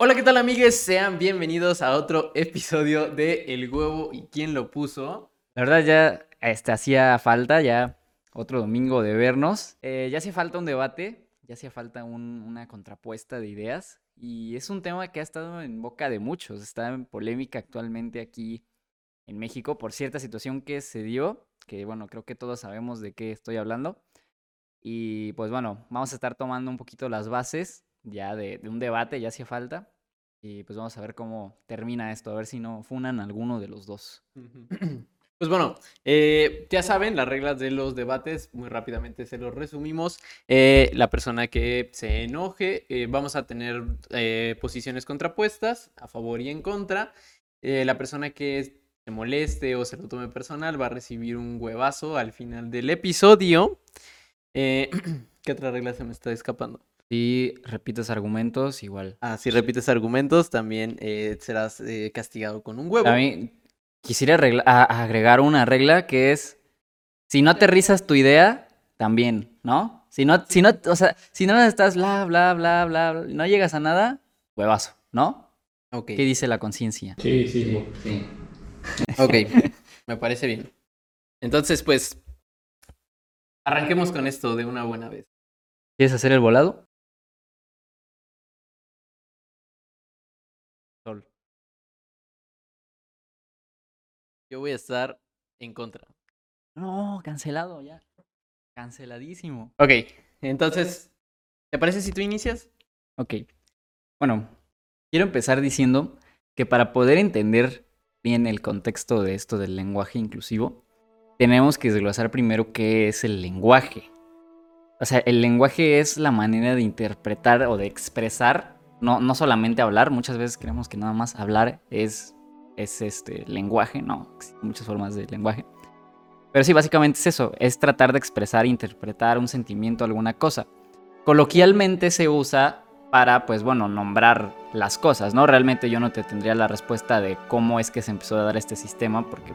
Hola, ¿qué tal amigues? Sean bienvenidos a otro episodio de El huevo y quién lo puso. La verdad ya este, hacía falta ya otro domingo de vernos. Eh, ya hacía falta un debate, ya hacía falta un- una contrapuesta de ideas y es un tema que ha estado en boca de muchos, está en polémica actualmente aquí en México por cierta situación que se dio, que bueno, creo que todos sabemos de qué estoy hablando. Y pues bueno, vamos a estar tomando un poquito las bases ya de, un debate, ya hacía falta. Y pues vamos a ver cómo termina esto, a ver si no funan alguno de los dos. Pues bueno, eh, ya saben las reglas de los debates, muy rápidamente se los resumimos. Eh, la persona que se enoje, eh, vamos a tener posiciones contrapuestas, a favor y en contra. La persona que se moleste o se lo tome personal va a recibir un huevazo al final del episodio. ¿Qué otra regla se me está escapando? Si repites argumentos, igual. Ah, si repites argumentos, también eh, serás eh, castigado con un huevo. También quisiera arregla- a- agregar una regla que es, si no aterrizas tu idea, también, ¿no? Si no, si no, o sea, si no estás bla, bla, bla, bla, bla, no llegas a nada, huevazo, ¿no? Ok, ¿Qué dice la conciencia? Sí, sí. Sí. ok, me parece bien. Entonces, pues, arranquemos con esto de una buena vez. ¿Quieres hacer el volado? Yo voy a estar en contra. No, cancelado ya. Canceladísimo. Ok, entonces, ¿te parece si tú inicias? Ok. Bueno, quiero empezar diciendo que para poder entender bien el contexto de esto del lenguaje inclusivo, tenemos que desglosar primero qué es el lenguaje. O sea, el lenguaje es la manera de interpretar o de expresar, no, no solamente hablar, muchas veces creemos que nada más hablar es, es este lenguaje, no, existen muchas formas de lenguaje. Pero sí, básicamente es eso, es tratar de expresar, interpretar un sentimiento, alguna cosa. Coloquialmente se usa para, pues bueno, nombrar las cosas, ¿no? Realmente yo no te tendría la respuesta de cómo es que se empezó a dar este sistema, porque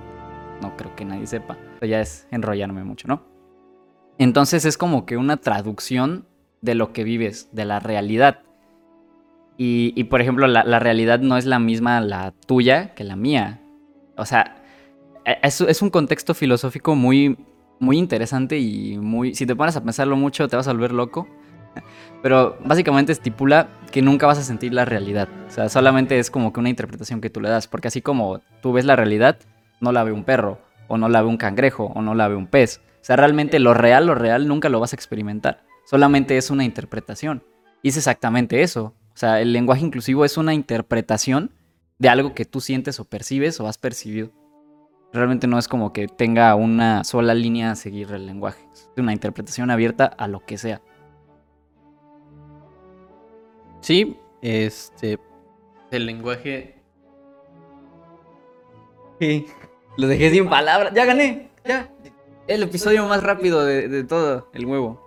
no creo que nadie sepa. Eso ya es enrollarme mucho, ¿no? Entonces es como que una traducción de lo que vives, de la realidad. Y, por ejemplo, la, la realidad no es la misma la tuya que la mía. O sea, e- es, es un contexto filosófico muy, muy interesante y muy... Si te pones a pensarlo mucho, te vas a volver loco. Pero básicamente estipula que nunca vas a sentir la realidad. O sea, solamente es como que una interpretación que tú le das. Porque así como tú ves la realidad, no la ve un perro, o no la ve un cangrejo, o no la ve un pez. O sea, realmente lo real, lo real nunca lo vas a experimentar. Solamente es una interpretación. Y es exactamente eso. O sea, el lenguaje inclusivo es una interpretación de algo que tú sientes o percibes o has percibido. Realmente no es como que tenga una sola línea a seguir el lenguaje. Es una interpretación abierta a lo que sea. Sí, este, el lenguaje... Sí. Lo dejé sin palabras. Ya gané. Ya. El episodio más rápido de, de todo. El huevo.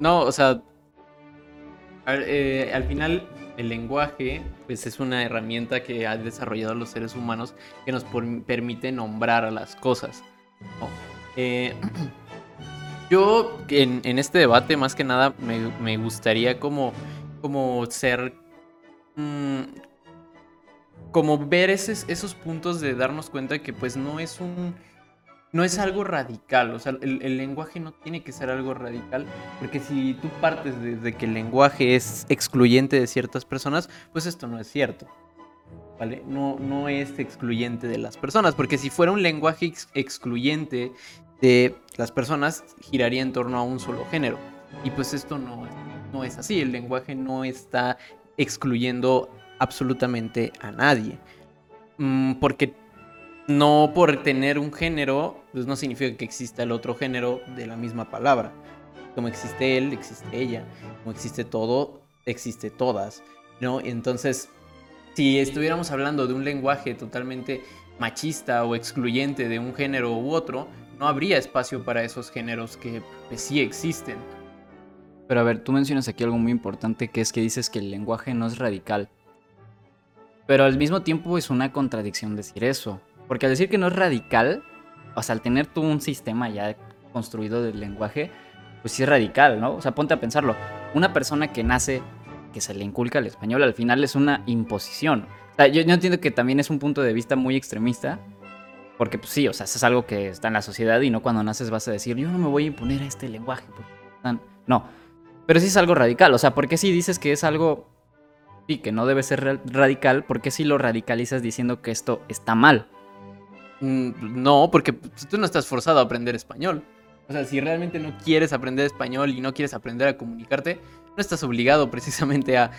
No, o sea, al, eh, al final el lenguaje pues es una herramienta que han desarrollado los seres humanos que nos permite nombrar a las cosas. Eh, yo en, este debate más que nada me, gustaría como, como ser... mm, como ver esos, esos puntos de darnos cuenta que pues no es un... No es algo radical, o sea, el, el lenguaje no tiene que ser algo radical, porque si tú partes de, de que el lenguaje es excluyente de ciertas personas, pues esto no es cierto. ¿Vale? No, no es excluyente de las personas, porque si fuera un lenguaje ex- excluyente de las personas, giraría en torno a un solo género. Y pues esto no, no es así, el lenguaje no está excluyendo absolutamente a nadie. Mm, porque no por tener un género, pues no significa que exista el otro género de la misma palabra. Como existe él, existe ella. Como existe todo, existe todas. ¿No? Entonces, si estuviéramos hablando de un lenguaje totalmente machista o excluyente de un género u otro, no habría espacio para esos géneros que pues, sí existen. Pero a ver, tú mencionas aquí algo muy importante que es que dices que el lenguaje no es radical. Pero al mismo tiempo es una contradicción decir eso. Porque al decir que no es radical, o sea, al tener tú un sistema ya construido del lenguaje, pues sí es radical, ¿no? O sea, ponte a pensarlo. Una persona que nace que se le inculca al español, al final es una imposición. O sea, yo, yo entiendo que también es un punto de vista muy extremista, porque pues sí, o sea, es algo que está en la sociedad y no cuando naces vas a decir, yo no me voy a imponer a este lenguaje. No, pero sí es algo radical, o sea, ¿por qué si dices que es algo, sí, que no debe ser radical, ¿por qué si lo radicalizas diciendo que esto está mal? Mm, no, porque tú no estás forzado a aprender español. O sea, si realmente no quieres aprender español y no quieres aprender a comunicarte, no estás obligado precisamente a,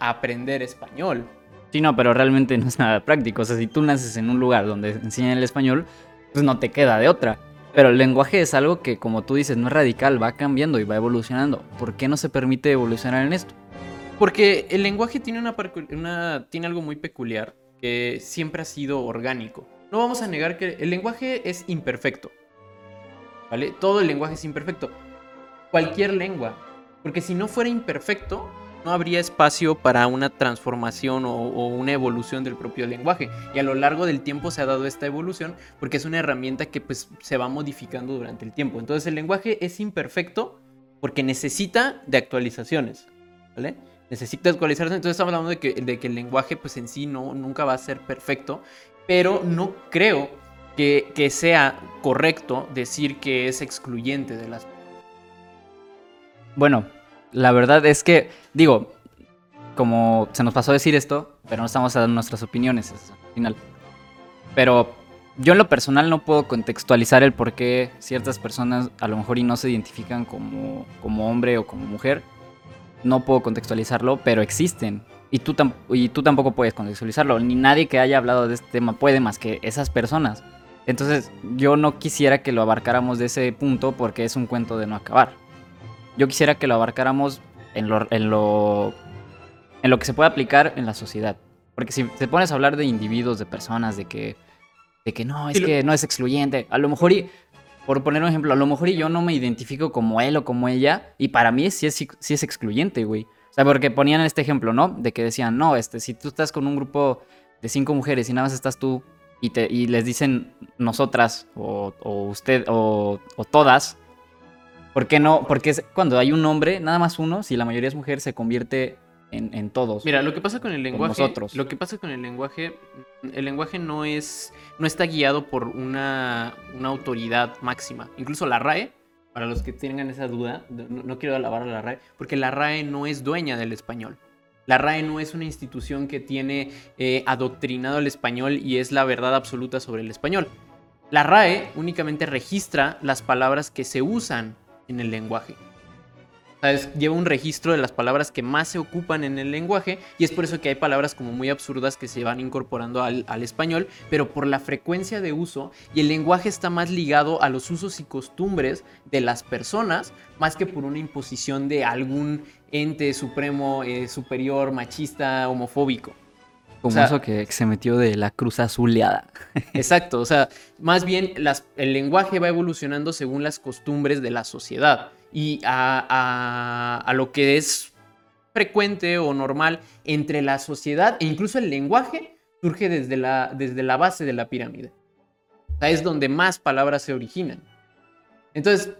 aprender español. Sí, no, pero realmente no es nada práctico. O sea, si tú naces en un lugar donde enseñan el español, pues no te queda de otra. Pero el lenguaje es algo que, como tú dices, no es radical, va cambiando y va evolucionando. ¿Por qué no se permite evolucionar en esto? Porque el lenguaje tiene, una, tiene algo muy peculiar que siempre ha sido orgánico. No vamos a negar que el lenguaje es imperfecto. ¿Vale? Todo el lenguaje es imperfecto. Cualquier lengua. Porque si no fuera imperfecto, no habría espacio para una transformación o, una evolución del propio lenguaje. Y a lo largo del tiempo se ha dado esta evolución porque es una herramienta que pues, se va modificando durante el tiempo. Entonces el lenguaje es imperfecto porque necesita de actualizaciones. ¿Vale? Necesita actualizarse. Entonces estamos hablando de que, de que el lenguaje pues en sí no, nunca va a ser perfecto. Pero no creo que, que sea correcto decir que es excluyente de las... Bueno, la verdad es que, digo, como se nos pasó a decir esto, pero no estamos dar nuestras opiniones al final. Pero yo en lo personal no puedo contextualizar el por qué ciertas personas a lo mejor y no se identifican como, como hombre o como mujer. No puedo contextualizarlo, pero existen. Y tú, y tú tampoco puedes contextualizarlo. Ni nadie que haya hablado de este tema puede más que esas personas. Entonces yo no quisiera que lo abarcáramos de ese punto porque es un cuento de no acabar yo quisiera que lo abarcáramos en lo, en lo, en lo que se puede aplicar en la sociedad. Porque si te pones a hablar de individuos, de personas, de que, de que no, es que no es excluyente, a lo mejor y, por poner un ejemplo, a lo mejor yo no me identifico como él o como ella, y para mí sí es, excluyente, güey. O sea, porque ponían este ejemplo, ¿no? De que decían, no, este, si tú estás con un grupo de cinco mujeres y nada más estás tú y, les dicen nosotras o, usted o todas, ¿Por qué no? Porque cuando hay un hombre, nada más uno, si la mayoría es mujer, se convierte en, todos. Mira, lo que pasa con el lenguaje. Nosotros. Lo que pasa con el lenguaje. El lenguaje no es. no está guiado por una, una autoridad máxima. Incluso la RAE, para los que tengan esa duda, no, quiero alabar a la RAE, porque la RAE no es dueña del español. La RAE no es una institución que tiene eh, adoctrinado el español y es la verdad absoluta sobre el español. La RAE únicamente registra las palabras que se usan en el lenguaje. Lleva un registro de las palabras que más se ocupan en el lenguaje y es por eso que hay palabras como muy absurdas que se van incorporando al, español, pero por la frecuencia de uso y el lenguaje está más ligado a los usos y costumbres de las personas más que por una imposición de algún ente supremo, eh, superior, machista, homofóbico. Como eso que se metió de la cruz azuleada. Exacto, o sea, más bien el lenguaje va evolucionando según las costumbres de la sociedad y a, lo que es frecuente o normal entre la sociedad e incluso el lenguaje surge desde la, desde la base de la pirámide. O sea, es donde más palabras se originan. Entonces,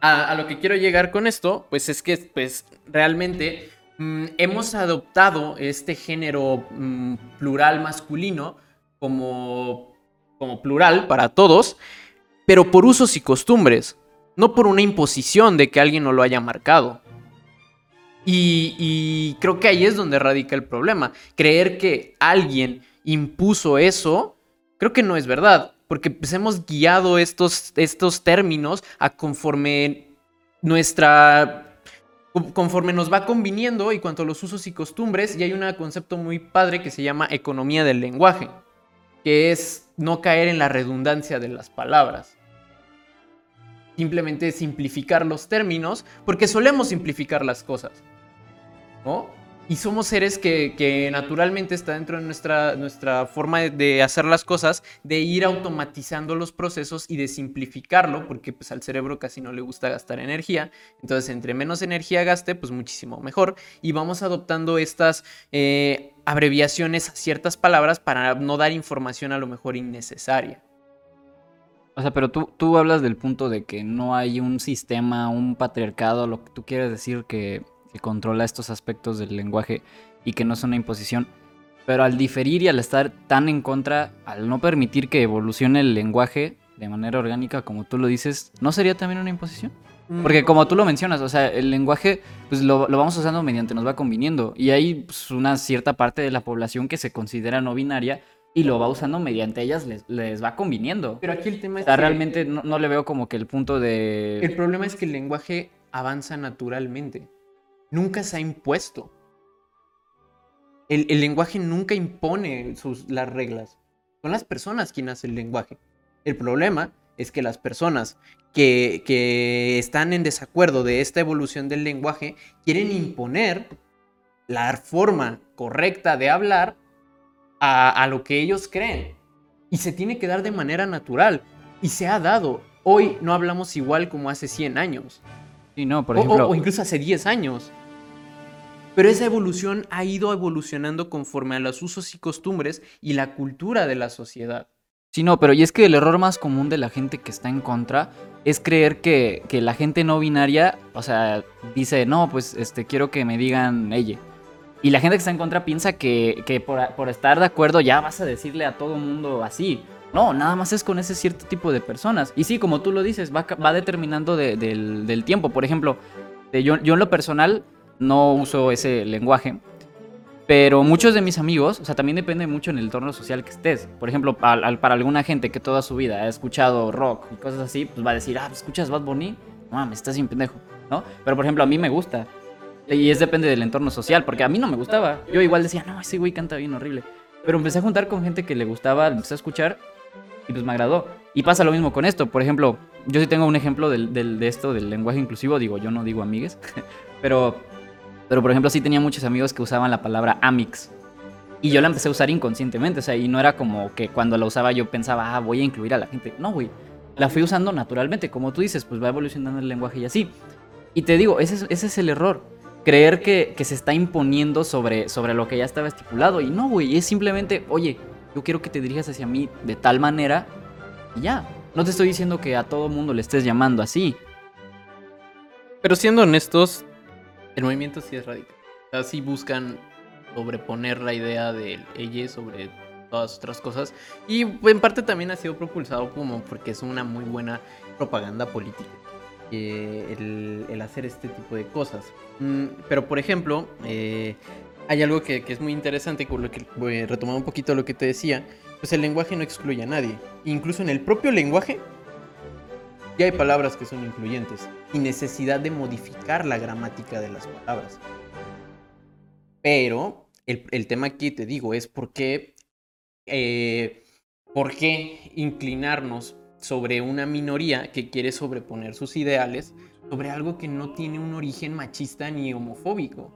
a, a, lo que quiero llegar con esto, pues es que pues, realmente Mm, hemos adoptado este género mm, plural masculino como, como plural para todos, pero por usos y costumbres, no por una imposición de que alguien no lo haya marcado. Y, creo que ahí es donde radica el problema. Creer que alguien impuso eso, creo que no es verdad, porque pues, hemos guiado estos, estos términos a conforme nuestra conforme nos va conviniendo y cuanto a los usos y costumbres, y hay un concepto muy padre que se llama economía del lenguaje, que es no caer en la redundancia de las palabras. Simplemente simplificar los términos, porque solemos simplificar las cosas. ¿No? Y somos seres que, naturalmente está dentro de nuestra, nuestra forma de, hacer las cosas, de ir automatizando los procesos y de simplificarlo, porque pues al cerebro casi no le gusta gastar energía. Entonces, entre menos energía gaste, pues muchísimo mejor. Y vamos adoptando estas eh, abreviaciones a ciertas palabras para no dar información a lo mejor innecesaria. O sea, pero tú, tú hablas del punto de que no hay un sistema, un patriarcado, lo que tú quieres decir que, que controla estos aspectos del lenguaje y que no es una imposición. Pero al diferir y al estar tan en contra, al no permitir que evolucione el lenguaje de manera orgánica, como tú lo dices, ¿no sería también una imposición? Porque como tú lo mencionas, o sea, el lenguaje pues lo, lo vamos usando mediante nos va conviniendo. Y hay pues, una cierta parte de la población que se considera no binaria y lo va usando mediante ellas, les, les va conviniendo. Pero aquí el tema O es sea, que realmente no, no le veo como que el punto de... el problema es que el lenguaje avanza naturalmente. Nunca se ha impuesto. El, el lenguaje nunca impone sus, las reglas. Son las personas quienes hacen el lenguaje. El problema es que las personas que, que están en desacuerdo de esta evolución del lenguaje quieren imponer la forma correcta de hablar a, a lo que ellos creen. Y se tiene que dar de manera natural. Y se ha dado. Hoy no hablamos igual como hace 100 años. Sí, no, por O- o- ejemplo... o, incluso hace 10 años. Pero esa evolución ha ido evolucionando conforme a los usos y costumbres y la cultura de la sociedad. Sí, no, pero y es que el error más común de la gente que está en contra es creer que, que la gente no binaria, o sea, dice, no, pues este, quiero que me digan ella. Y la gente que está en contra piensa que, que por, por estar de acuerdo ya vas a decirle a todo mundo así. No, nada más es con ese cierto tipo de personas. Y sí, como tú lo dices, va, va determinando de- del, del tiempo. Por ejemplo, de- yo, yo en lo personal no uso ese lenguaje. Pero muchos de mis amigos, o sea, también depende mucho en el entorno social que estés. Por ejemplo, al- al- para alguna gente que toda su vida ha escuchado rock y cosas así, pues va a decir, ah, ¿escuchas Bad Bunny? No mames, estás bien pendejo, ¿no? Pero por ejemplo, a mí me gusta. Y es depende del entorno social, porque a mí no me gustaba. Yo igual decía, no, ese güey canta bien horrible. Pero empecé a juntar con gente que le gustaba, empecé a escuchar y pues me agradó. Y pasa lo mismo con esto. Por ejemplo, yo sí tengo un ejemplo del, del- de esto, del lenguaje inclusivo. Digo, yo no digo amigues, pero, pero por ejemplo, sí tenía muchos amigos que usaban la palabra amix. Y yo la empecé a usar inconscientemente, o sea, y no era como que cuando la usaba yo pensaba, ah, voy a incluir a la gente. No, güey. La fui usando naturalmente, como tú dices, pues va evolucionando el lenguaje y así. Y te digo, ese es, ese es el error. Creer que, se está imponiendo sobre, sobre lo que ya estaba estipulado. Y no, güey, es simplemente, oye, yo quiero que te dirijas hacia mí de tal manera y ya. No te estoy diciendo que a todo mundo le estés llamando así. Pero siendo honestos, el movimiento sí es radical. O sea, sí buscan sobreponer la idea del ella sobre todas otras cosas. Y en parte también ha sido propulsado como porque es una muy buena propaganda política. Eh, el, hacer este tipo de cosas. Mm, pero por ejemplo, eh, hay algo que, es muy interesante, con lo que voy a retomar un poquito lo que te decía. Pues el lenguaje no excluye a nadie. Incluso en el propio lenguaje ya hay palabras que son incluyentes, sin necesidad de modificar la gramática de las palabras. Pero el, el tema aquí, te digo, es por qué, eh, por qué inclinarnos sobre una minoría que quiere sobreponer sus ideales sobre algo que no tiene un origen machista ni homofóbico.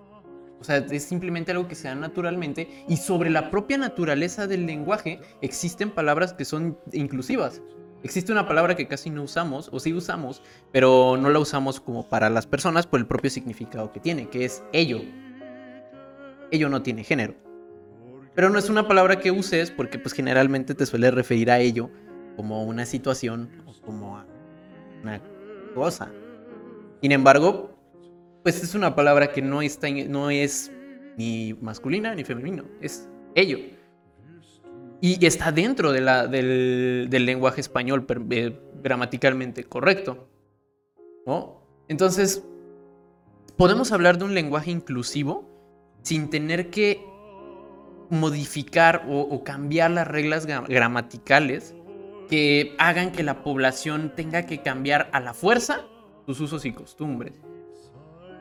O sea, es simplemente algo que se da naturalmente y sobre la propia naturaleza del lenguaje existen palabras que son inclusivas. Existe una palabra que casi no usamos, o sí usamos, pero no la usamos como para las personas por el propio significado que tiene, que es ello. Ello no tiene género. Pero no es una palabra que uses porque pues generalmente te suele referir a ello como una situación o como a una cosa. Sin embargo, pues es una palabra que no, está no es ni masculina ni femenino, es ello. Y está dentro del, del lenguaje español eh, gramaticalmente correcto. ¿no? Entonces, podemos hablar de un lenguaje inclusivo sin tener que modificar o, cambiar las reglas gra- gramaticales que hagan que la población tenga que cambiar a la fuerza sus usos y costumbres.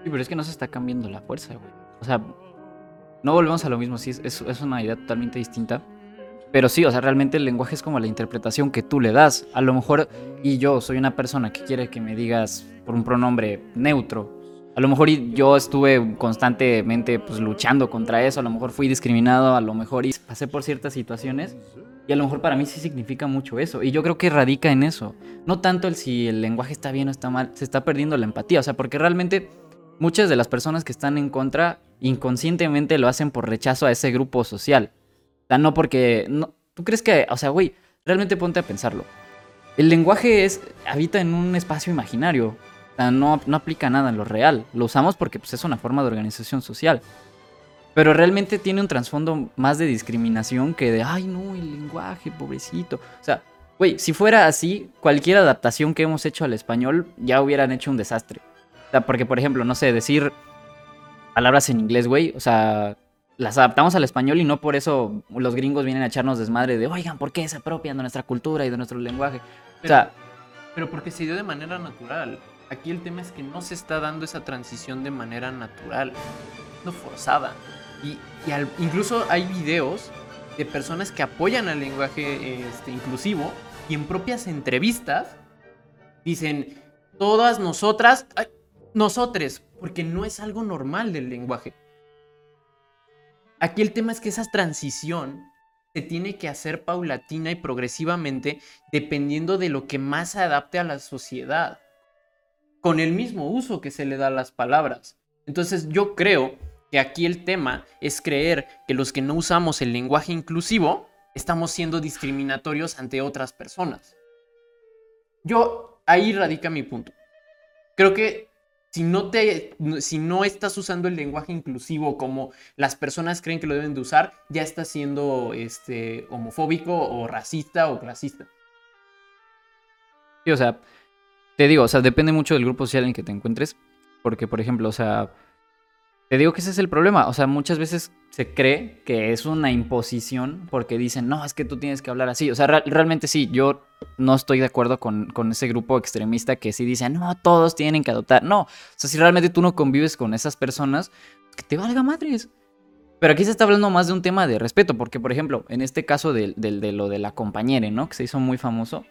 Sí, pero es que no se está cambiando la fuerza, güey. O sea, no volvemos a lo mismo, sí, es, es, una idea totalmente distinta. Pero sí, o sea, realmente el lenguaje es como la interpretación que tú le das. A lo mejor, y yo soy una persona que quiere que me digas por un pronombre neutro. A lo mejor yo estuve constantemente pues, luchando contra eso, a lo mejor fui discriminado, a lo mejor pasé por ciertas situaciones. Y a lo mejor para mí sí significa mucho eso. Y yo creo que radica en eso. No tanto el si el lenguaje está bien o está mal, se está perdiendo la empatía. O sea, porque realmente muchas de las personas que están en contra inconscientemente lo hacen por rechazo a ese grupo social. O sea, no porque... No, ¿Tú crees que, o sea, güey, realmente ponte a pensarlo? el lenguaje es, habita en un espacio imaginario. O sea, no, no aplica nada en lo real. Lo usamos porque pues, es una forma de organización social. Pero realmente tiene un trasfondo más de discriminación que de, ay, no, el lenguaje, pobrecito. O sea, güey, si fuera así, cualquier adaptación que hemos hecho al español ya hubieran hecho un desastre. O sea, porque, por ejemplo, no sé, decir palabras en inglés, güey, o sea, las adaptamos al español y no por eso los gringos vienen a echarnos desmadre de, oigan, ¿por qué se apropian de nuestra cultura y de nuestro lenguaje? o sea, pero porque se dio de manera natural. Aquí el tema es que no se está dando esa transición de manera natural, no forzada. Y, incluso hay videos de personas que apoyan al lenguaje este, inclusivo y en propias entrevistas dicen, todas nosotras, nosotres, porque no es algo normal del lenguaje. Aquí el tema es que esa transición se tiene que hacer paulatina y progresivamente dependiendo de lo que más se adapte a la sociedad, con el mismo uso que se le da a las palabras. Entonces yo creo que aquí el tema es creer que los que no usamos el lenguaje inclusivo estamos siendo discriminatorios ante otras personas. Yo, ahí radica mi punto. Creo que si no, te, si no estás usando el lenguaje inclusivo como las personas creen que lo deben de usar, ya estás siendo este, homofóbico o racista o clasista. Sí, o sea, te digo, o sea, depende mucho del grupo social en que te encuentres. Porque, por ejemplo, o sea, te digo que ese es el problema. O sea, muchas veces se cree que es una imposición porque dicen, no, es que tú tienes que hablar así. O sea, realmente sí, yo no estoy de acuerdo con, ese grupo extremista que sí dice, no, todos tienen que adoptar. No, o sea, si realmente tú no convives con esas personas, que te valga madres. Pero aquí se está hablando más de un tema de respeto, porque, por ejemplo, en este caso de, de lo de la compañera, ¿no? Que se hizo muy famoso.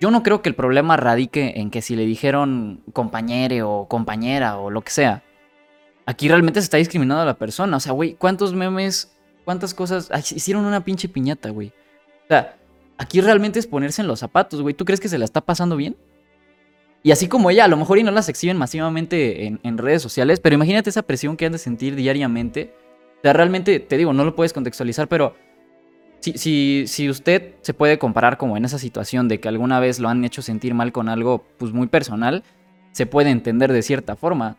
Yo no creo que el problema radique en que si le dijeron compañere o compañera o lo que sea Aquí realmente se está discriminando a la persona. O sea, güey, ¿cuántos memes, cuántas cosas... hicieron una pinche piñata, güey. O sea, aquí realmente es ponerse en los zapatos, güey. ¿Tú crees que se la está pasando bien? Y así como ella, a lo mejor y no las exhiben masivamente en, redes sociales, pero imagínate esa presión que han de sentir diariamente. O sea, realmente, te digo, no lo puedes contextualizar, pero si, si, si usted se puede comparar como en esa situación de que alguna vez lo han hecho sentir mal con algo, pues muy personal, se puede entender de cierta forma.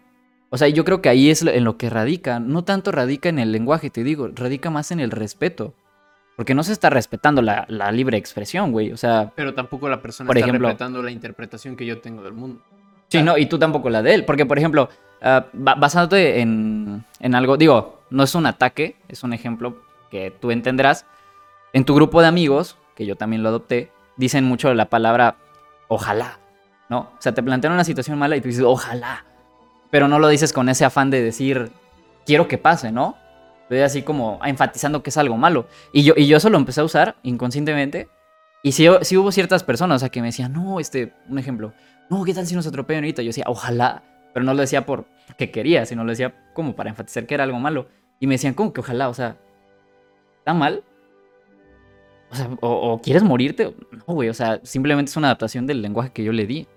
O sea, yo creo que ahí es en lo que radica. No tanto radica en el lenguaje, te digo, radica más en el respeto. Porque no se está respetando la, libre expresión, güey. O sea. Pero tampoco la persona está respetando la interpretación que yo tengo del mundo. Sí, no, y tú tampoco la de él. Porque, por ejemplo, uh, basándote en, en algo, digo, no es un ataque, es un ejemplo que tú entenderás. En tu grupo de amigos, que yo también lo adopté, dicen mucho la palabra ojalá, ¿no? O sea, te plantean una situación mala y tú dices ojalá pero no lo dices con ese afán de decir, quiero que pase, ¿no? Estoy así como enfatizando que es algo malo. Y yo, y yo eso lo empecé a usar inconscientemente. Y sí, hubo ciertas personas, o sea, que me decían, no, este, un ejemplo, no, ¿qué tal si nos atropellan ahorita? Yo decía, ojalá, pero no lo decía por que quería, sino lo decía como para enfatizar que era algo malo. Y me decían, ¿cómo que ojalá? O sea, ¿está mal? O sea, o quieres morirte? No, güey, o sea, simplemente es una adaptación del lenguaje que yo le di.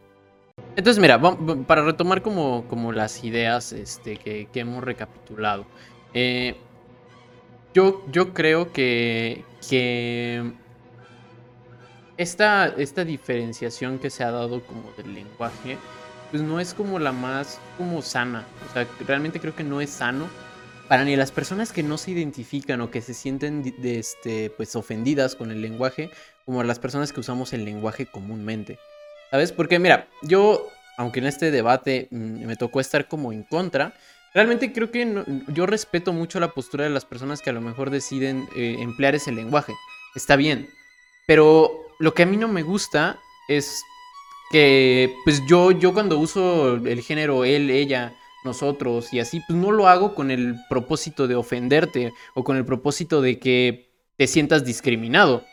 Entonces, mira, para retomar como, como las ideas este, que, hemos recapitulado. Eh, yo, yo creo que, que esta, esta diferenciación que se ha dado como del lenguaje, pues no es como la más como sana. O sea, realmente creo que no es sano para ni las personas que no se identifican o que se sienten este, pues ofendidas con el lenguaje, como las personas que usamos el lenguaje comúnmente. ¿Sabes? Porque mira, yo, aunque en este debate mm, me tocó estar como en contra, realmente creo que yo respeto mucho la postura de las personas que a lo mejor deciden eh, emplear ese lenguaje. Está bien. Pero lo que a mí no me gusta es que, pues yo, yo cuando uso el género él, ella, nosotros y así, pues no lo hago con el propósito de ofenderte o con el propósito de que te sientas discriminado.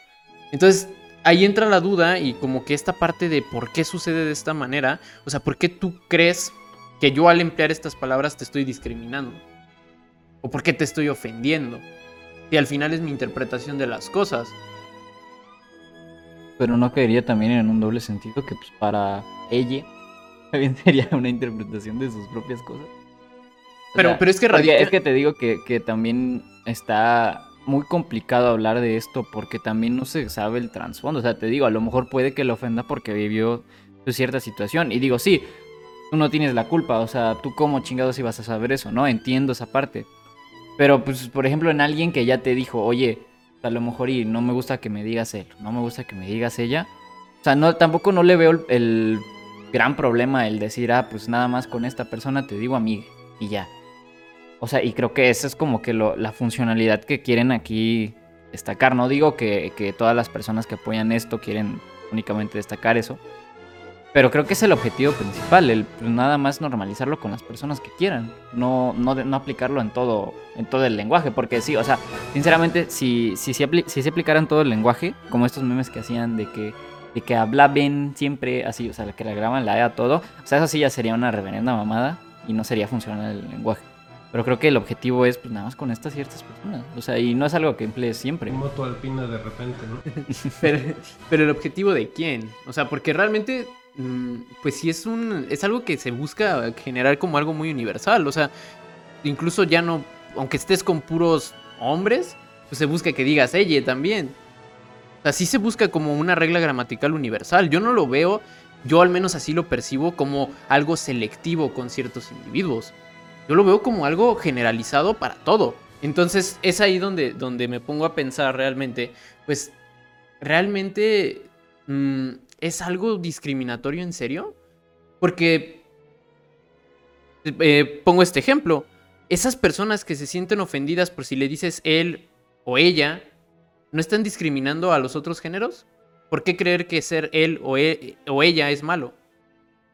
Entonces, ahí entra la duda y como que esta parte de por qué sucede de esta manera, o sea, ¿por qué tú crees que yo al emplear estas palabras te estoy discriminando? ¿O por qué te estoy ofendiendo? Y al final es mi interpretación de las cosas. Pero no caería también en un doble sentido que pues para ella también sería una interpretación de sus propias cosas. Pero, pero es que Es que te digo que, que también está muy complicado hablar de esto porque también no se sabe el trasfondo. O sea, te digo, a lo mejor puede que lo ofenda porque vivió cierta situación. Y digo, sí, tú no tienes la culpa. O sea, tú como chingados ibas a saber eso, ¿no? Entiendo esa parte. Pero, pues, por ejemplo, en alguien que ya te dijo, oye, a lo mejor y no me gusta que me digas él, no me gusta que me digas ella. O sea, no, tampoco no le veo el, el gran problema el decir, ah, pues nada más con esta persona te digo amiga y ya. O sea, y creo que esa es como que la funcionalidad que quieren aquí destacar. No digo que, todas las personas que apoyan esto quieren únicamente destacar eso. Pero creo que es el objetivo principal, el pues, nada más normalizarlo con las personas que quieran, no, no, no aplicarlo en todo, en todo el lenguaje, porque sí, o sea, sinceramente, si, si, si, si se aplicara en todo el lenguaje, como estos memes que hacían de que, de que hablaban siempre así, o sea, que le graban la E a todo, o sea, eso sí ya sería una reverenda mamada y no sería funcional el lenguaje. Pero creo que el objetivo es, pues nada más con estas ciertas personas. O sea, y no es algo que emplees siempre. Moto alpina de repente, ¿no? pero, pero, el objetivo de quién? O sea, porque realmente, mm, pues sí es un. Es algo que se busca generar como algo muy universal. O sea, incluso ya no. Aunque estés con puros hombres, pues se busca que digas ella también. O sea, sí se busca como una regla gramatical universal. Yo no lo veo, yo al menos así lo percibo como algo selectivo con ciertos individuos. Yo lo veo como algo generalizado para todo. Entonces es ahí donde, donde me pongo a pensar realmente, pues, ¿realmente mmm, es algo discriminatorio en serio? Porque, eh, pongo este ejemplo, esas personas que se sienten ofendidas por si le dices él o ella, ¿no están discriminando a los otros géneros? ¿Por qué creer que ser él o, e o ella es malo?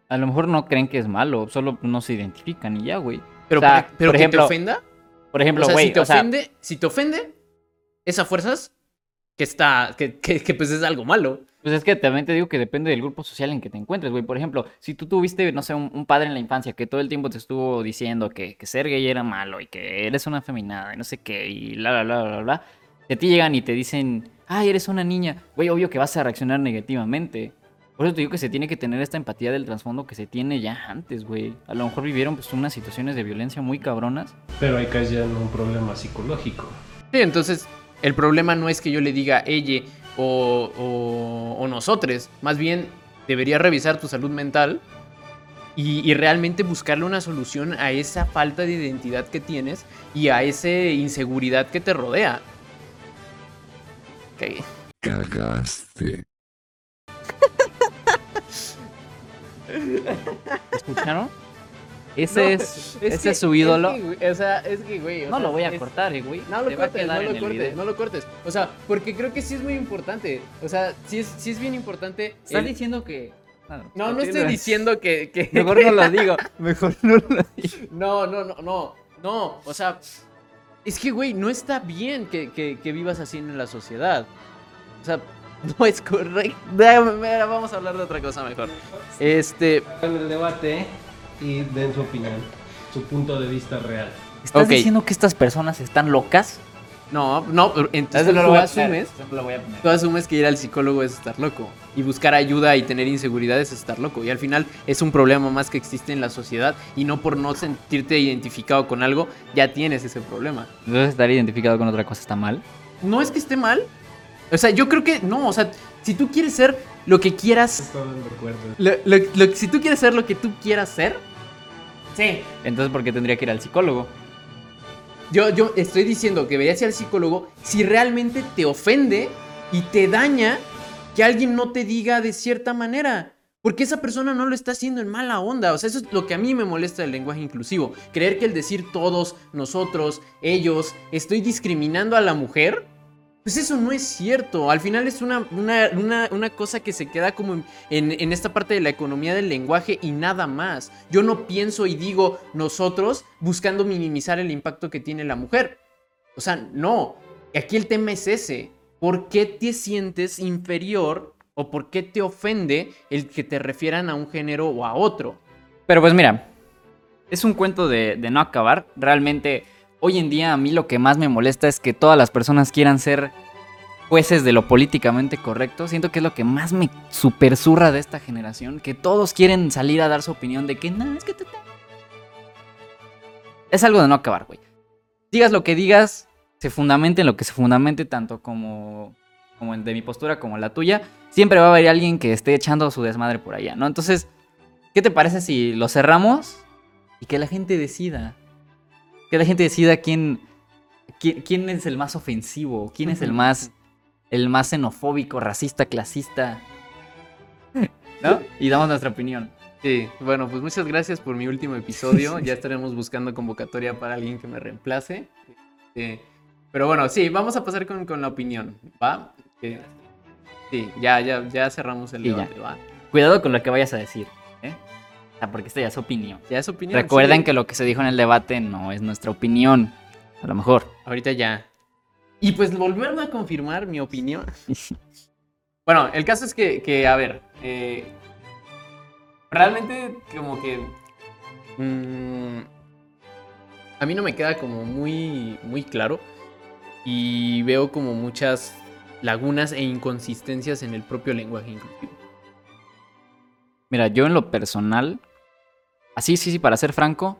A lo mejor no creen que es malo, solo no se identifican y ya, güey. Pero, O sea, por, pero por que ejemplo- te ofenda. Por ejemplo, o sea, güey, si te sea, ofende, si te ofende, esa fuerzas que está, que, que, que, pues es algo malo. Pues es que también te digo que depende del grupo social en que te encuentres, güey. Por ejemplo, si tú tuviste, no sé, un, un padre en la infancia que todo el tiempo te estuvo diciendo que, que ser gay era malo y que eres una feminada y no sé qué y bla, bla, bla, bla, bla. Y a ti llegan y te dicen, ay, eres una niña. Güey, obvio que vas a reaccionar negativamente. Por eso te digo que se tiene que tener esta empatía del trasfondo que se tiene ya antes, güey. A lo mejor vivieron pues unas situaciones de violencia muy cabronas. Pero ahí caes ya en un problema psicológico. Sí, entonces el problema no es que yo le diga ella o, o, o nosotros. Más bien debería revisar tu salud mental y, y, realmente buscarle una solución a esa falta de identidad que tienes y a esa inseguridad que te rodea. Okay. Cagaste. ¿Escucharon? Ese es, ese es su ídolo. Es que, o sea, es que, güey. o no sea, lo voy a es- cortar, eh, güey. No lo Te cortes, no lo cortes, video. no lo cortes. O sea, porque creo que sí es muy importante. O sea, sí es, sí es bien importante. Estás el- diciendo que. Ah, No, no estoy diciendo que, que- Mejor no lo digo. Mejor no lo digo. No, no, no, no. No, o sea. Es que, güey, no está bien que- que vivas así en la sociedad. O sea, no es correcto. Vamos a hablar de otra cosa mejor. Este. En el debate y den su opinión, su punto de vista real. ¿Estás diciendo que estas personas están locas? No, no, pero entonces no tú lo voy a asumes. lo voy a poner. Tú asumes que ir al psicólogo es estar loco. Y buscar ayuda y tener inseguridades es estar loco. Y al final es un problema más que existe en la sociedad. Y no por no sentirte identificado con algo, ya tienes ese problema. Entonces estar identificado con otra cosa está mal. No es que esté mal. O sea, yo creo que no. O sea, si tú quieres ser lo que quieras. Estoy de acuerdo. lo- lo- lo- si tú quieres ser lo que tú quieras ser. Sí. Entonces, ¿por qué tendría que ir al psicólogo? Yo, yo estoy diciendo que deberías ir al psicólogo si realmente te ofende y te daña que alguien no te diga de cierta manera. Porque esa persona no lo está haciendo en mala onda. O sea, eso es lo que a mí me molesta del lenguaje inclusivo. Creer que el decir todos, nosotros, ellos, estoy discriminando a la mujer. Pues eso no es cierto. Al final es una, una, una- cosa que se queda como en, en- en esta parte de la economía del lenguaje y nada más. Yo no pienso y digo nosotros buscando minimizar el impacto que tiene la mujer. O sea, no. Aquí el tema es ese. ¿Por qué te sientes inferior o por qué te ofende el que te refieran a un género o a otro? Pero pues mira, es un cuento de, de no acabar. Realmente, hoy en día a mí lo que más me molesta es que todas las personas quieran ser jueces de lo políticamente correcto. Siento que es lo que más me supersurra de esta generación. Que todos quieren salir a dar su opinión de que no, es que... te- te-". Es algo de no acabar, güey. Digas lo que digas, se fundamente en lo que se fundamente, tanto como, como de mi postura como la tuya, siempre va a haber alguien que esté echando su desmadre por allá, ¿no? Entonces, ¿qué te parece si lo cerramos y que la gente decida? Que la gente decida quién, quién, quién es el más ofensivo, quién es el más, el más xenofóbico, racista, clasista. ¿No? Y damos nuestra opinión. Sí, bueno, pues muchas gracias por mi último episodio. Ya estaremos buscando convocatoria para alguien que me reemplace. Pero bueno, sí, vamos a pasar con, con la opinión, ¿va? Eh, sí, ya, ya, ya cerramos el debate, ¿va? Cuidado con lo que vayas a decir, ¿eh? O sea, porque esta ya es opinión. Ya es opinión. Recuerden sí. que lo que se dijo en el debate no es nuestra opinión. A lo mejor. Ahorita ya. Y pues volverme a confirmar mi opinión. Bueno, el caso es que, que, a ver, eh, realmente como que mm, a mí no me queda como muy, muy claro y veo como muchas lagunas e inconsistencias en el propio lenguaje inclusivo. Mira, yo en lo personal, así, sí, sí, para ser franco,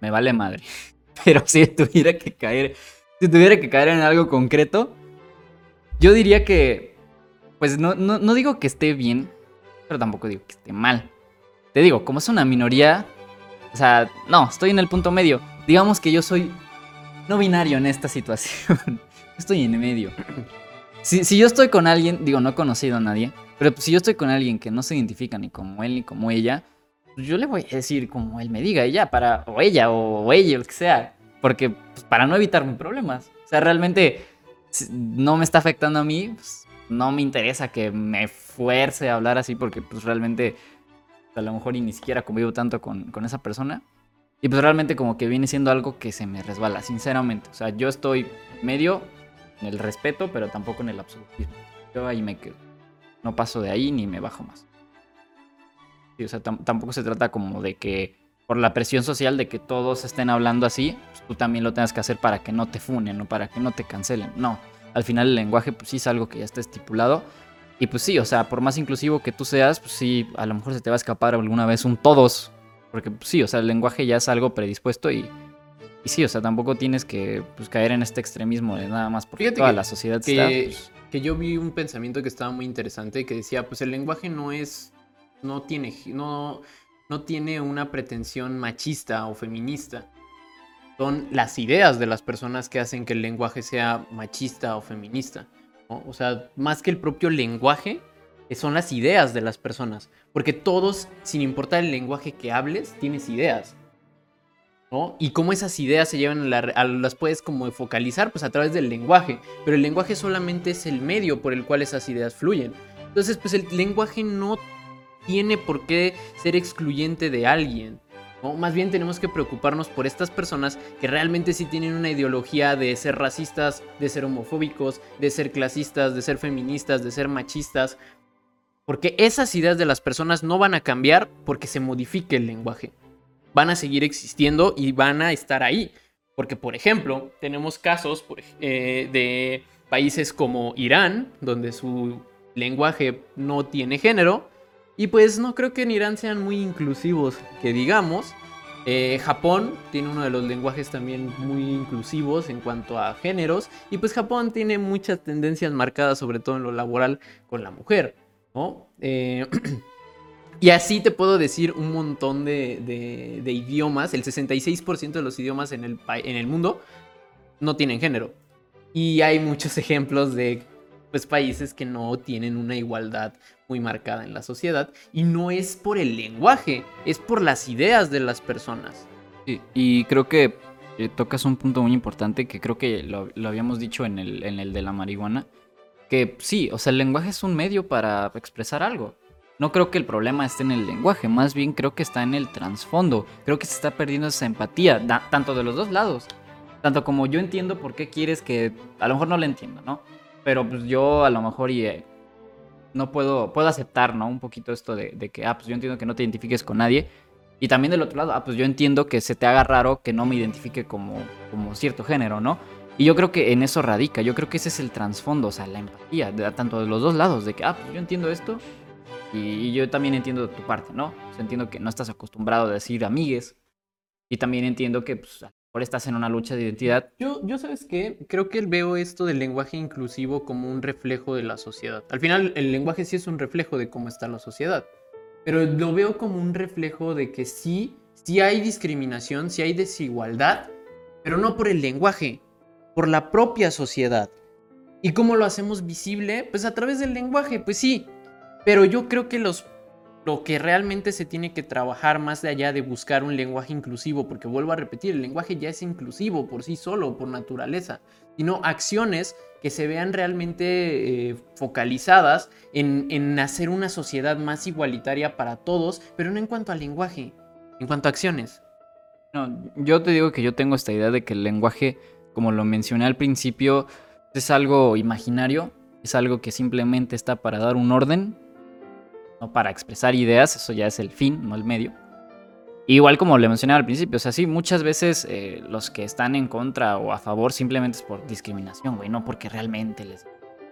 me vale madre. Pero si tuviera que caer, si tuviera que caer en algo concreto, yo diría que, pues no, no, no digo que esté bien, pero tampoco digo que esté mal. Te digo, como es una minoría, o sea, no, estoy en el punto medio. Digamos que yo soy no binario en esta situación. Estoy en medio. Si, si yo estoy con alguien, digo, no he conocido a nadie, pero si yo estoy con alguien que no se identifica ni como él ni como ella, yo le voy a decir como él me diga, y ya, para, o ella, o, o ella, o lo que sea, porque pues, para no evitarme problemas. O sea, realmente no me está afectando a mí, pues, no me interesa que me fuerce a hablar así, porque pues realmente a lo mejor y ni siquiera convivo tanto con, con esa persona. Y pues realmente como que viene siendo algo que se me resbala, sinceramente. O sea, yo estoy medio en el respeto, pero tampoco en el absolutismo. Yo ahí me quedo. No paso de ahí ni me bajo más. Sí, o sea, tam- tampoco se trata como de que por la presión social de que todos estén hablando así, pues tú también lo tengas que hacer para que no te funen o para que no te cancelen. No, al final el lenguaje pues sí es algo que ya está estipulado. Y pues sí, o sea, por más inclusivo que tú seas, pues sí, a lo mejor se te va a escapar alguna vez un todos. Porque pues, sí, o sea, el lenguaje ya es algo predispuesto y, y sí, o sea, tampoco tienes que pues, caer en este extremismo de nada más porque Fíjate toda que- la sociedad que, está. pues, que yo vi un pensamiento que estaba muy interesante que decía, pues el lenguaje no es, no tiene, no, no tiene una pretensión machista o feminista. Son las ideas de las personas que hacen que el lenguaje sea machista o feminista. O sea, más que el propio lenguaje, eh, son las ideas de las personas. Porque todos, sin importar el lenguaje que hables, tienes ideas. ¿no? Y cómo esas ideas se llevan a- las puedes como focalizar pues a través del lenguaje, pero el lenguaje solamente es el medio por el cual esas ideas fluyen. Entonces, pues el lenguaje no tiene por qué ser excluyente de alguien. ¿no? Más bien tenemos que preocuparnos por estas personas que realmente sí tienen una ideología de ser racistas, de ser homofóbicos, de ser clasistas, de ser feministas, de ser machistas. Porque esas ideas de las personas no van a cambiar porque se modifique el lenguaje van a seguir existiendo y van a estar ahí. Porque, por ejemplo, tenemos casos eh, de países como Irán, donde su lenguaje no tiene género. Y pues no creo que en Irán sean muy inclusivos, que digamos. Eh, Japón tiene uno de los lenguajes también muy inclusivos en cuanto a géneros. Y pues Japón tiene muchas tendencias marcadas, sobre todo en lo laboral, con la mujer. ¿no? Eh, Y así te puedo decir un montón de, de- de idiomas. El 66% de los idiomas en el, mundo no tienen género. Y hay muchos ejemplos de pues, países que no tienen una igualdad muy marcada en la sociedad. Y no es por el lenguaje, es por las ideas de las personas. Sí, y creo que eh, tocas un punto muy importante que creo que lo, lo habíamos dicho en el, en el de la marihuana. Que sí, o sea, el lenguaje es un medio para expresar algo. No creo que el problema esté en el lenguaje, más bien creo que está en el trasfondo. Creo que se está perdiendo esa empatía, da- tanto de los dos lados. Tanto como yo entiendo por qué quieres que... A lo mejor no lo entiendo, ¿no? Pero pues yo a lo mejor y, eh, no puedo, puedo aceptar, ¿no? Un poquito esto de, que, ah, pues yo entiendo que no te identifiques con nadie. Y también del otro lado, ah, pues yo entiendo que se te haga raro que no me identifique como, como cierto género, ¿no? Y yo creo que en eso radica, yo creo que ese es el trasfondo, o sea, la empatía, de- tanto de los dos lados, de que, ah, pues yo entiendo esto y, y yo también entiendo tu parte, ¿no? O sea, entiendo que no estás acostumbrado a decir amigues y también entiendo que, pues, Ahora estás en una lucha de identidad. Yo, yo sabes qué, creo que veo esto del lenguaje inclusivo como un reflejo de la sociedad. Al final, el lenguaje sí es un reflejo de cómo está la sociedad, pero lo veo como un reflejo de que sí, sí hay discriminación, sí hay desigualdad, pero no por el lenguaje, por la propia sociedad. ¿Y cómo lo hacemos visible? Pues a través del lenguaje, pues sí. Pero yo creo que los, lo que realmente se tiene que trabajar más de allá de buscar un lenguaje inclusivo, porque vuelvo a repetir, el lenguaje ya es inclusivo por sí solo, por naturaleza, sino acciones que se vean realmente eh, focalizadas en, en hacer una sociedad más igualitaria para todos, pero no en cuanto al lenguaje, en cuanto a acciones. No, yo te digo que yo tengo esta idea de que el lenguaje, como lo mencioné al principio, es algo imaginario, es algo que simplemente está para dar un orden, no para expresar ideas, eso ya es el fin, no el medio. Igual como le mencioné al principio, o sea, sí, muchas veces eh, los que están en contra o a favor simplemente es por discriminación, güey, no porque realmente les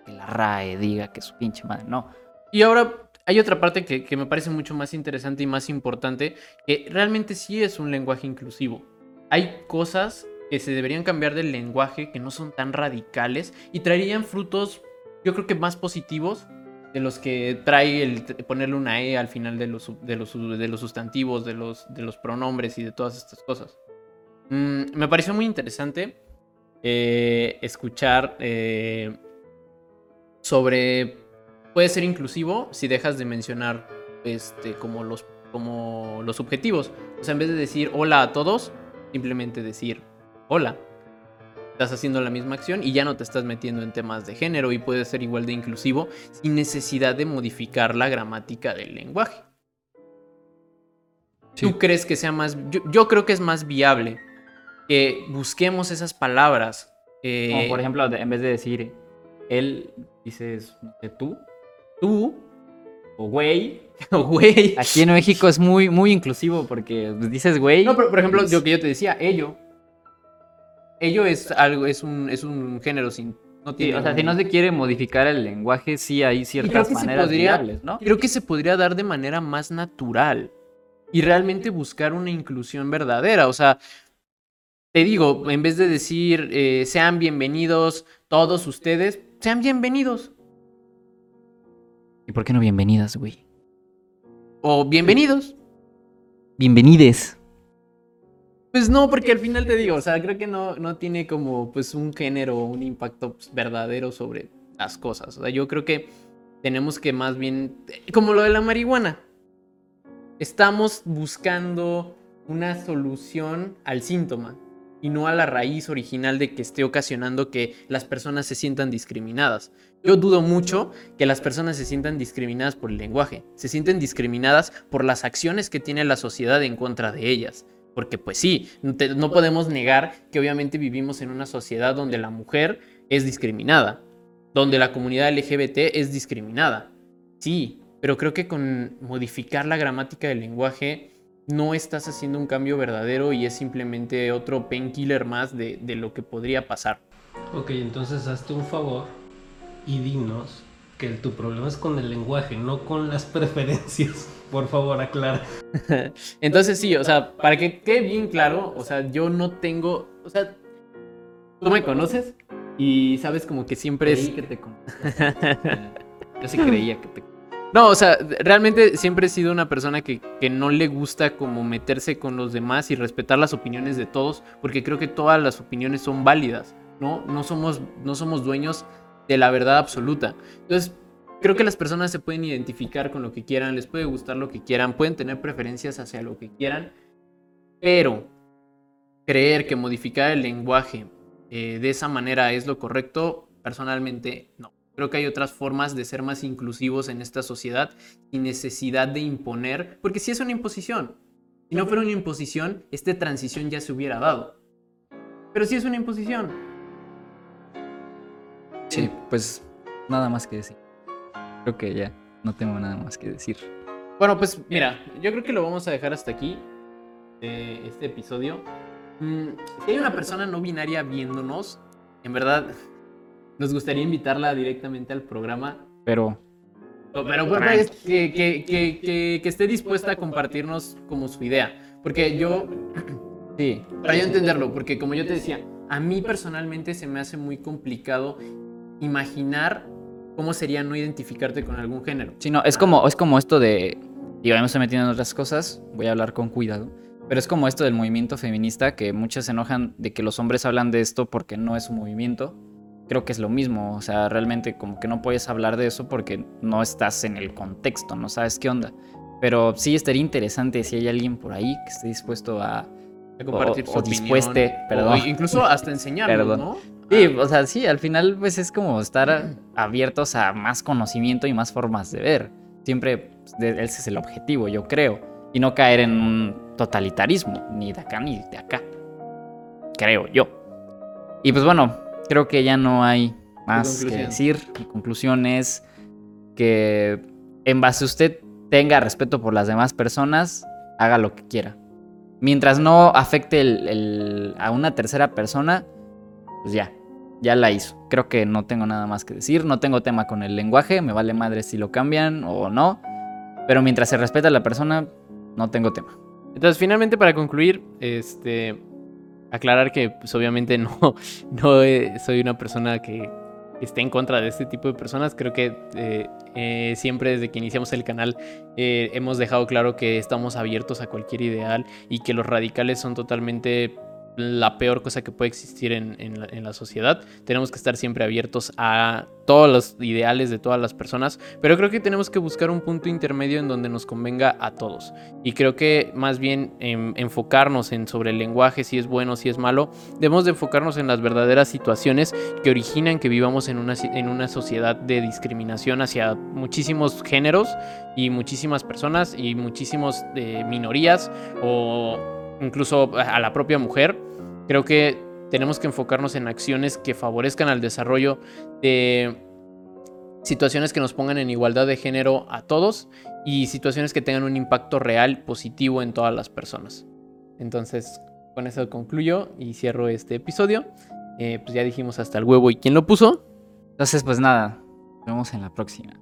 que la RAE diga que su pinche madre, no. Y ahora hay otra parte que, que me parece mucho más interesante y más importante, que realmente sí es un lenguaje inclusivo. Hay cosas que se deberían cambiar del lenguaje que no son tan radicales y traerían frutos, yo creo que más positivos de los que trae el ponerle una E al final de los, de los, de los sustantivos, de los, de los pronombres y de todas estas cosas. Mm, me pareció muy interesante eh, escuchar eh, sobre... Puede ser inclusivo si dejas de mencionar este, como, los, como los objetivos. O sea, en vez de decir hola a todos, simplemente decir hola. Estás haciendo la misma acción y ya no te estás metiendo en temas de género y puede ser igual de inclusivo sin necesidad de modificar la gramática del lenguaje. ¿Tú crees que sea más... Yo, yo creo que es más viable que busquemos esas palabras. eh, Como por ejemplo, en vez de decir él, dices tú tú o güey. o güey. Aquí en México es muy, muy inclusivo porque dices güey. No, pero por ejemplo, pues, lo que yo te decía, ello. Ello es algo, es un, es un género sin. No sí, tiene o sea, un- si no se quiere modificar el lenguaje, sí hay ciertas maneras podría- viables, ¿no? Creo que se podría dar de manera más natural. Y realmente buscar una inclusión verdadera. O sea, te digo, en vez de decir eh, sean bienvenidos todos ustedes, sean bienvenidos. ¿Y por qué no bienvenidas, güey? O bienvenidos. Bienvenides. Pues no, porque al final te digo, o sea, creo que no, no tiene como pues un género, un impacto pues, verdadero sobre las cosas. O sea, yo creo que tenemos que más bien, como lo de la marihuana, estamos buscando una solución al síntoma y no a la raíz original de que esté ocasionando que las personas se sientan discriminadas. Yo dudo mucho que las personas se sientan discriminadas por el lenguaje, se sienten discriminadas por las acciones que tiene la sociedad en contra de ellas. Porque pues sí, te- no podemos negar que obviamente vivimos en una sociedad donde la mujer es discriminada, donde la comunidad LGBT es discriminada. Sí, pero creo que con modificar la gramática del lenguaje no estás haciendo un cambio verdadero y es simplemente otro painkiller más de, de lo que podría pasar. Ok, entonces hazte un favor y dinos que tu problema es con el lenguaje, no con las preferencias. Por favor, aclara. Entonces sí, o sea, para que quede bien claro, o sea, yo no tengo, o sea, tú me conoces y sabes como que siempre es... que te Yo sí creía que te No, o sea, realmente siempre he sido una persona que, que no le gusta como meterse con los demás y respetar las opiniones de todos, porque creo que todas las opiniones son válidas, ¿no? No somos, no somos dueños de la verdad absoluta. Entonces, creo que las personas se pueden identificar con lo que quieran, les puede gustar lo que quieran, pueden tener preferencias hacia lo que quieran, pero creer que modificar el lenguaje eh, de esa manera es lo correcto, personalmente no. Creo que hay otras formas de ser más inclusivos en esta sociedad sin necesidad de imponer, porque si es una imposición. Si no fuera una imposición, esta transición ya se hubiera dado. Pero si es una imposición. Sí, pues nada más que decir. Creo que ya no tengo nada más que decir. Bueno, pues mira, yo creo que lo vamos a dejar hasta aquí, eh, este episodio. Mm, si hay una persona no binaria viéndonos, en verdad, nos gustaría invitarla directamente al programa. Pero Pero bueno, pues, que, que- que- que- que esté dispuesta a compartirnos como su idea. Porque yo Sí. Para yo entenderlo, porque como yo te decía, a mí personalmente se me hace muy complicado imaginar cómo sería no identificarte con algún género. Sí, no, es como, es como esto de. Digo, ya me estoy metiendo en otras cosas, voy a hablar con cuidado. Pero es como esto del movimiento feminista, que muchas se enojan de que los hombres hablan de esto porque no es un movimiento. Creo que es lo mismo, o sea, realmente como que no puedes hablar de eso porque no estás en el contexto, no sabes qué onda. Pero sí estaría interesante si hay alguien por ahí que esté dispuesto a... A compartir O- su o opinión, dispueste, o perdón. incluso hasta enseñarnos. ¿no? Sí, o sea, sí, al final pues es como estar abiertos a más conocimiento y más formas de ver. Siempre pues, ese es el objetivo, yo creo. Y no caer en un totalitarismo, ni de acá ni de acá. Creo yo. Y pues bueno, creo que ya no hay más que decir. Mi conclusión es que en base a usted tenga respeto por las demás personas, haga lo que quiera. Mientras no afecte el- el- a una tercera persona, pues ya, ya la hizo. Creo que no tengo nada más que decir. No tengo tema con el lenguaje, me vale madre si lo cambian o no. Pero mientras se respeta a la persona, no tengo tema. Entonces, finalmente, para concluir, este, aclarar que, pues, obviamente no, no eh, soy una persona que esté en contra de este tipo de personas. Creo que eh, eh, siempre desde que iniciamos el canal hemos dejado claro que estamos abiertos a cualquier ideal y que los radicales son totalmente la peor cosa que puede existir en, la, sociedad. Tenemos que estar siempre abiertos a todos los ideales de todas las personas, pero creo que tenemos que buscar un punto intermedio en donde nos convenga a todos. Y creo que más bien em, enfocarnos en sobre el lenguaje, si es bueno, si es malo, debemos de enfocarnos en las verdaderas situaciones que originan que vivamos en una, en una sociedad de discriminación hacia muchísimos géneros y muchísimas personas y muchísimas minorías o incluso a la propia mujer. Creo que tenemos que enfocarnos en acciones que favorezcan al desarrollo de situaciones que nos pongan en igualdad de género a todos y situaciones que tengan un impacto real positivo en todas las personas. Entonces, con eso concluyo y cierro este episodio. Eh, pues ya dijimos hasta el huevo y quién lo puso. Entonces, pues nada, nos vemos en la próxima.